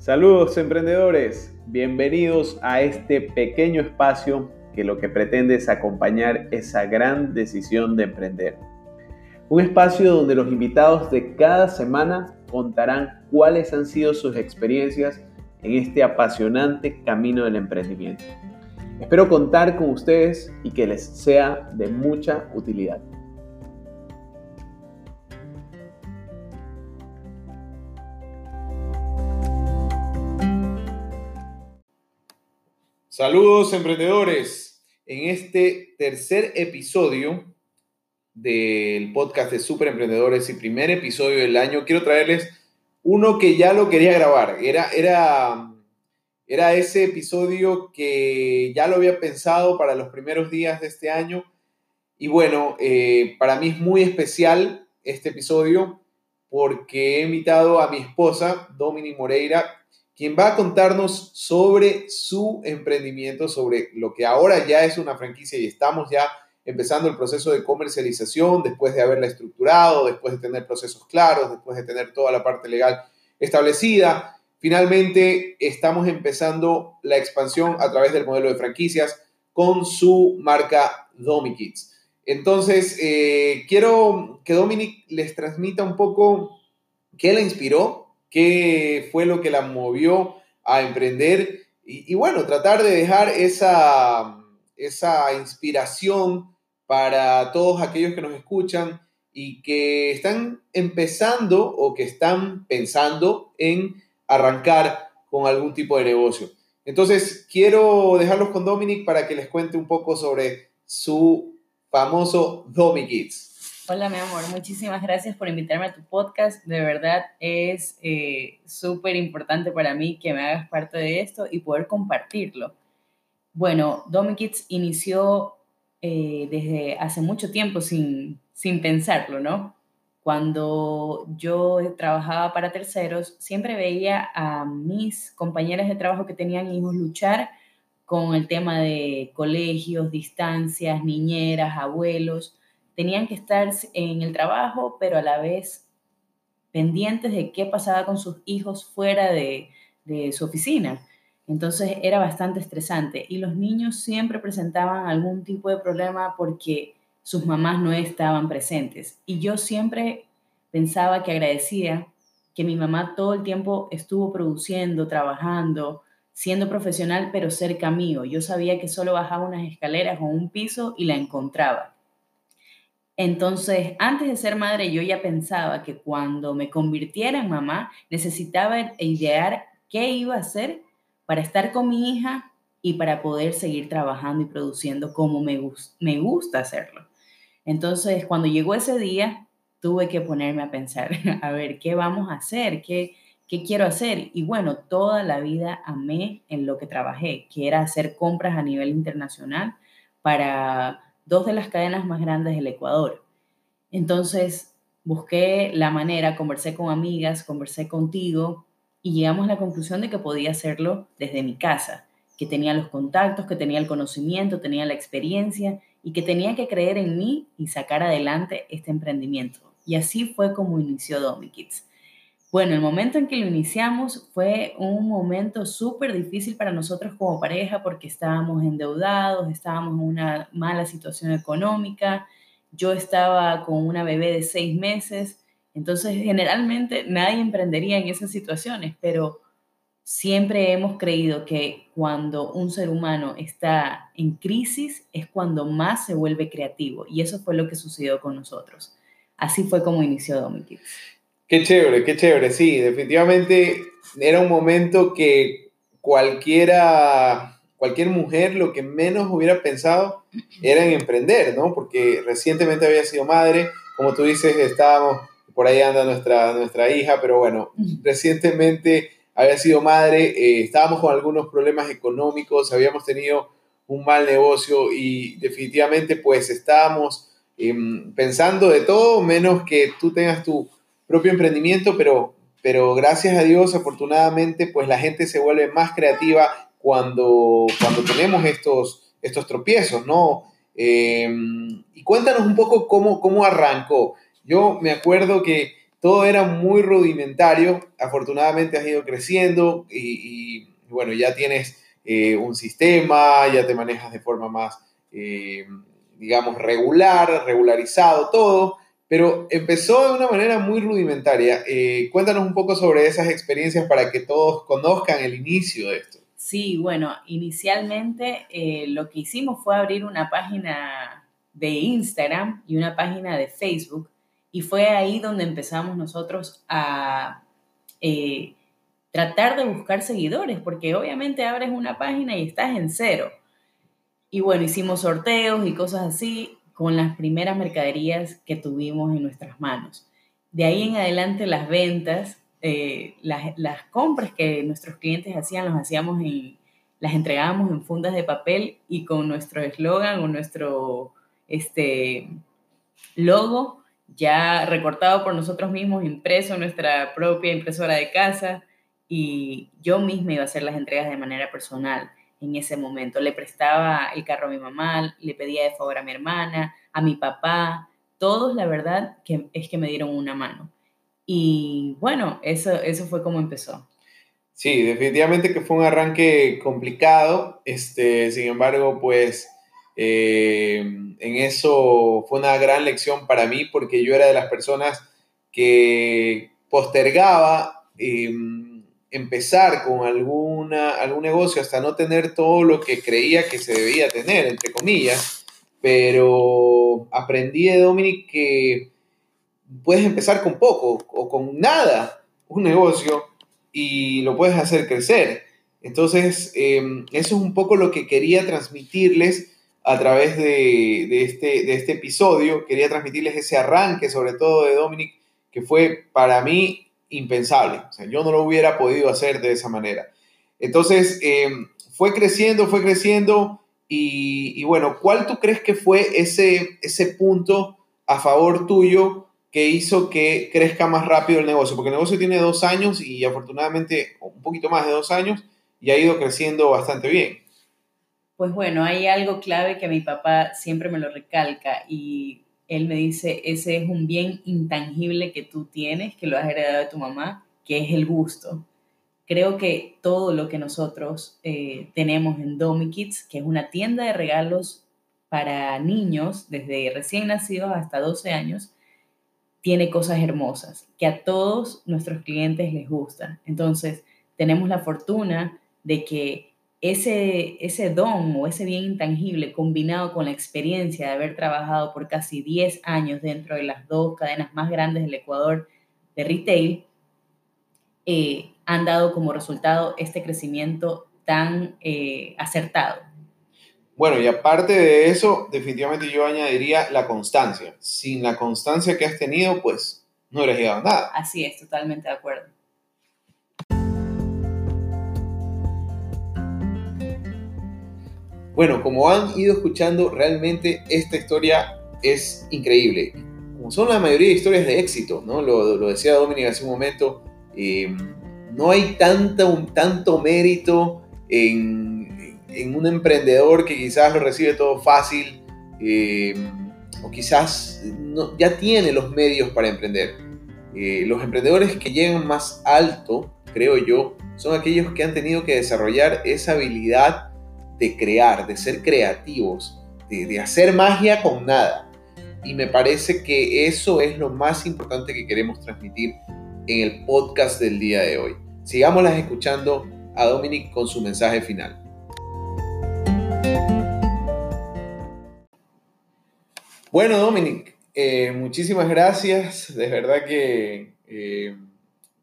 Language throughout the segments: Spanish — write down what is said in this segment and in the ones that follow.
Saludos emprendedores, bienvenidos a este pequeño espacio que lo que pretende es acompañar esa gran decisión de emprender. Un espacio donde los invitados de cada semana contarán cuáles han sido sus experiencias en este apasionante camino del emprendimiento. Espero contar con ustedes y que les sea de mucha utilidad. Saludos emprendedores. En este tercer episodio del podcast de Super Emprendedores y primer episodio del año, quiero traerles uno que ya lo quería grabar. Era, era, era ese episodio que ya lo había pensado para los primeros días de este año. Y bueno, eh, para mí es muy especial este episodio porque he invitado a mi esposa, Domini Moreira, quien va a contarnos sobre su emprendimiento, sobre lo que ahora ya es una franquicia y estamos ya empezando el proceso de comercialización después de haberla estructurado, después de tener procesos claros, después de tener toda la parte legal establecida. Finalmente, estamos empezando la expansión a través del modelo de franquicias con su marca DomiKids. Entonces, eh, quiero que Dominic les transmita un poco qué la inspiró qué fue lo que la movió a emprender y, bueno, tratar de dejar esa, esa inspiración para todos aquellos que nos escuchan y que están empezando o que están pensando en arrancar con algún tipo de negocio. Entonces, quiero dejarlos con Dominic para que les cuente un poco sobre su famoso Kids. Hola, mi amor. Muchísimas gracias por invitarme a tu podcast. De verdad es eh, súper importante para mí que me hagas parte de esto y poder compartirlo. Bueno, Domi Kids inició eh, desde hace mucho tiempo sin, sin pensarlo, ¿no? Cuando yo trabajaba para terceros, siempre veía a mis compañeras de trabajo que tenían hijos luchar con el tema de colegios, distancias, niñeras, abuelos tenían que estar en el trabajo, pero a la vez pendientes de qué pasaba con sus hijos fuera de, su oficina. Entonces era bastante estresante y los niños siempre presentaban algún tipo de problema porque sus mamás no estaban presentes. Y yo siempre pensaba que agradecía que mi mamá todo el tiempo estuvo produciendo, trabajando, siendo profesional, pero cerca mío. Yo sabía que solo bajaba unas escaleras o un piso y la encontraba. Entonces, antes de ser madre, yo ya pensaba que cuando me convirtiera en mamá, necesitaba idear qué iba a hacer para estar con mi hija y para poder seguir trabajando y produciendo como me, gusta hacerlo. Entonces, cuando llegó ese día, tuve que ponerme a pensar, a ver, ¿qué vamos a hacer? ¿Qué, ¿Qué quiero hacer? Y bueno, toda la vida amé en lo que trabajé, que era hacer compras a nivel internacional para dos de las cadenas más grandes del Ecuador. Entonces, busqué la manera, conversé con amigas, conversé contigo y llegamos a la conclusión de que podía hacerlo desde mi casa, que tenía los contactos, que tenía el conocimiento, tenía la experiencia y que tenía que creer en mí y sacar adelante este emprendimiento. Y así fue como inició DomiKids. Bueno, el momento en que lo iniciamos fue un momento súper difícil para nosotros como pareja porque estábamos endeudados, estábamos en una mala situación económica, yo estaba con una bebé de seis meses, entonces generalmente nadie emprendería en esas situaciones, pero siempre hemos creído que cuando un ser humano está en crisis es cuando más se vuelve creativo y eso fue lo que sucedió con nosotros. Así fue como inició Domikids. Qué chévere, qué chévere, sí, definitivamente era un momento que cualquiera, cualquier mujer lo que menos hubiera pensado era en emprender, ¿no? Porque recientemente había sido madre, como tú dices, estábamos, por ahí anda nuestra, nuestra hija, pero bueno, recientemente había sido madre, eh, estábamos con algunos problemas económicos, habíamos tenido un mal negocio y definitivamente pues estábamos em, pensando de todo menos que tú tengas tu propio emprendimiento, pero, pero gracias a Dios, afortunadamente, pues la gente se vuelve más creativa cuando, cuando tenemos estos, estos tropiezos, ¿no? Em, y cuéntanos un poco cómo, cómo arrancó. Yo me acuerdo que, todo era muy rudimentario. Afortunadamente has ido creciendo y, bueno, ya tienes eh, un sistema, ya te manejas de forma más, eh, digamos, regular, regularizado todo, pero empezó de una manera muy rudimentaria. Eh, cuéntanos un poco sobre esas experiencias para que todos conozcan el inicio de esto. Sí, bueno, inicialmente lo que hicimos fue abrir una página de Instagram y una página de Facebook y fue ahí donde empezamos nosotros a eh, tratar de buscar seguidores, porque obviamente abres una página y estás en cero. Y bueno, hicimos sorteos y cosas así con las primeras mercaderías que tuvimos en nuestras manos. De ahí en adelante las ventas, eh, las, compras que nuestros clientes hacían, los hacíamos en, las entregábamos en fundas de papel y con nuestro eslogan o nuestro este, logo ya recortado por nosotros mismos, impreso en nuestra propia impresora de casa y yo misma iba a hacer las entregas de manera personal en ese momento. Le prestaba el carro a mi mamá, le pedía de favor a mi hermana, a mi papá, todos la verdad que es que me dieron una mano. Y bueno, eso, eso fue como empezó. Sí, definitivamente que fue un arranque complicado, este, sin embargo, pues eh, en eso fue una gran lección para mí porque yo era de las personas que postergaba em, empezar con alguna, algún negocio hasta no tener todo lo que creía que se debía tener, entre comillas, pero aprendí de Dominic que puedes empezar con poco o con nada un negocio y lo puedes hacer crecer. Entonces, em, eso es un poco lo que quería transmitirles a través de, este, de este episodio. Quería transmitirles ese arranque, sobre todo de Dominic, que fue para mí impensable. O sea, yo no lo hubiera podido hacer de esa manera. Entonces, em, fue creciendo, fue creciendo. Y, bueno, ¿cuál tú crees que fue ese, ese punto a favor tuyo que hizo que crezca más rápido el negocio? Porque el negocio tiene dos años y afortunadamente un poquito más de dos años y ha ido creciendo bastante bien. Pues bueno, hay algo clave que mi papá siempre me lo recalca y él me dice, ese es un bien intangible que tú tienes, que lo has heredado de tu mamá, que es el gusto. Creo que todo lo que nosotros eh, tenemos en Domi Kids, que es una tienda de regalos para niños desde recién nacidos hasta 12 años, tiene cosas hermosas que a todos nuestros clientes les gustan. Entonces, tenemos la fortuna de que ese, ese don o ese bien intangible combinado con la experiencia de haber trabajado por casi 10 años dentro de las dos cadenas más grandes del Ecuador de retail, eh, han dado como resultado este crecimiento tan eh, acertado. Bueno, y aparte de eso, definitivamente yo añadiría la constancia. Sin la constancia que has tenido, pues no hubieras llegado a nada. Así es, totalmente de acuerdo. Bueno, como han ido escuchando, realmente esta historia es increíble. Como son la mayoría de historias de éxito, ¿no? Lo, decía Dominic hace un momento, eh, no hay tanto, tanto mérito en, un emprendedor que quizás lo recibe todo fácil eh, o quizás ya tiene los medios para emprender. Eh, los emprendedores que llegan más alto, creo yo, son aquellos que han tenido que desarrollar esa habilidad de crear, de ser creativos, de, hacer magia con nada. Y me parece que eso es lo más importante que queremos transmitir en el podcast del día de hoy. Sigámoslas escuchando a Dominic con su mensaje final. Bueno, Dominic, eh, muchísimas gracias. De verdad que eh,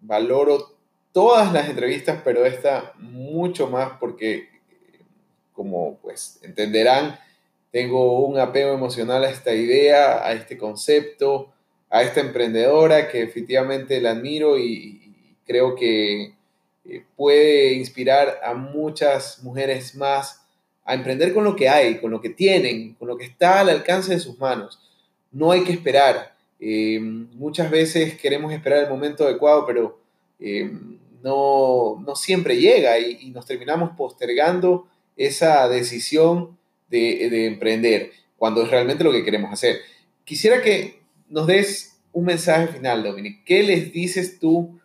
valoro todas las entrevistas, pero esta mucho más porque como pues entenderán, tengo un apego emocional a esta idea, a este concepto, a esta emprendedora que efectivamente la admiro y, creo que eh, puede inspirar a muchas mujeres más a emprender con lo que hay, con lo que tienen, con lo que está al alcance de sus manos. No hay que esperar. Eh, muchas veces queremos esperar el momento adecuado, pero eh, no, siempre llega y, nos terminamos postergando esa decisión de, emprender cuando es realmente lo que queremos hacer. Quisiera que nos des un mensaje final, Dominic. ¿Qué les dices tú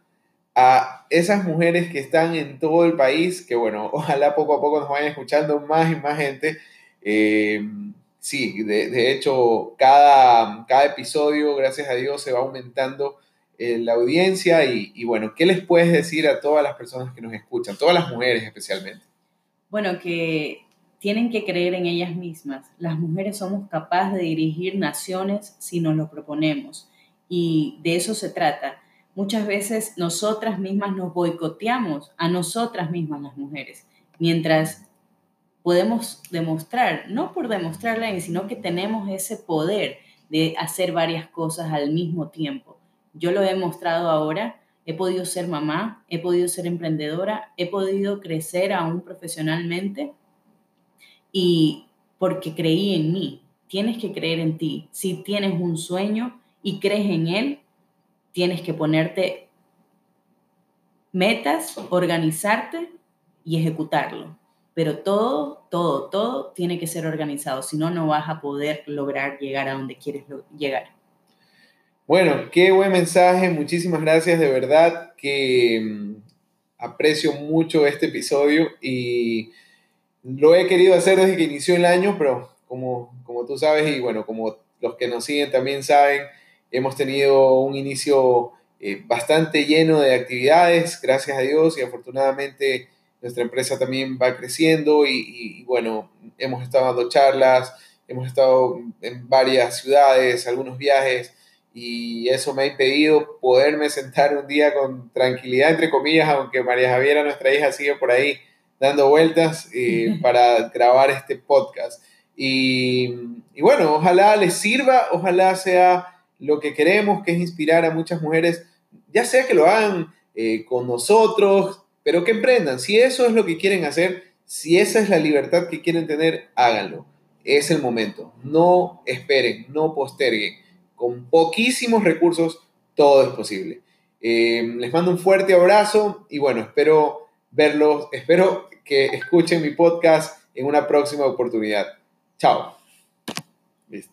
a esas mujeres que están en todo el país? Que bueno, ojalá poco a poco nos vayan escuchando más y más gente. Eh, sí, de, hecho, cada, episodio, gracias a Dios, se va aumentando eh, la audiencia y, bueno, ¿qué les puedes decir a todas las personas que nos escuchan, todas las mujeres especialmente? Bueno, que tienen que creer en ellas mismas. Las mujeres somos capaces de dirigir naciones si nos lo proponemos y de eso se trata. Muchas veces nosotras mismas nos boicoteamos a nosotras mismas las mujeres, mientras podemos demostrar, no por demostrarla, sino que tenemos ese poder de hacer varias cosas al mismo tiempo. Yo lo he demostrado ahora, he podido ser mamá, he podido ser emprendedora, he podido crecer aún profesionalmente y porque creí en mí. Tienes que creer en ti. Si tienes un sueño y crees en él, tienes que ponerte metas, organizarte y ejecutarlo. Pero todo, todo, todo tiene que ser organizado, si no, no vas a poder lograr llegar a donde quieres llegar. Bueno, qué buen mensaje, muchísimas gracias, de verdad que mm, aprecio mucho este episodio y lo he querido hacer desde que inició el año, pero como, como tú sabes y bueno, como los que nos siguen también saben, hemos tenido un inicio eh, bastante lleno de actividades, gracias a Dios y afortunadamente nuestra empresa también va creciendo y, bueno, hemos estado dando charlas, hemos estado en varias ciudades, algunos viajes y eso me ha impedido poderme sentar un día con tranquilidad, entre comillas, aunque María Javiera, nuestra hija, sigue por ahí dando vueltas eh, para grabar este podcast. Y, y, bueno, ojalá les sirva, ojalá sea lo que queremos, que es inspirar a muchas mujeres, ya sea que lo hagan eh, con nosotros, pero que emprendan. Si eso es lo que quieren hacer, si esa es la libertad que quieren tener, háganlo. Es el momento. No esperen, no posterguen. Con poquísimos recursos, todo es posible. Eh, les mando un fuerte abrazo y bueno, espero verlos, espero que escuchen mi podcast en una próxima oportunidad. Chao. Listo.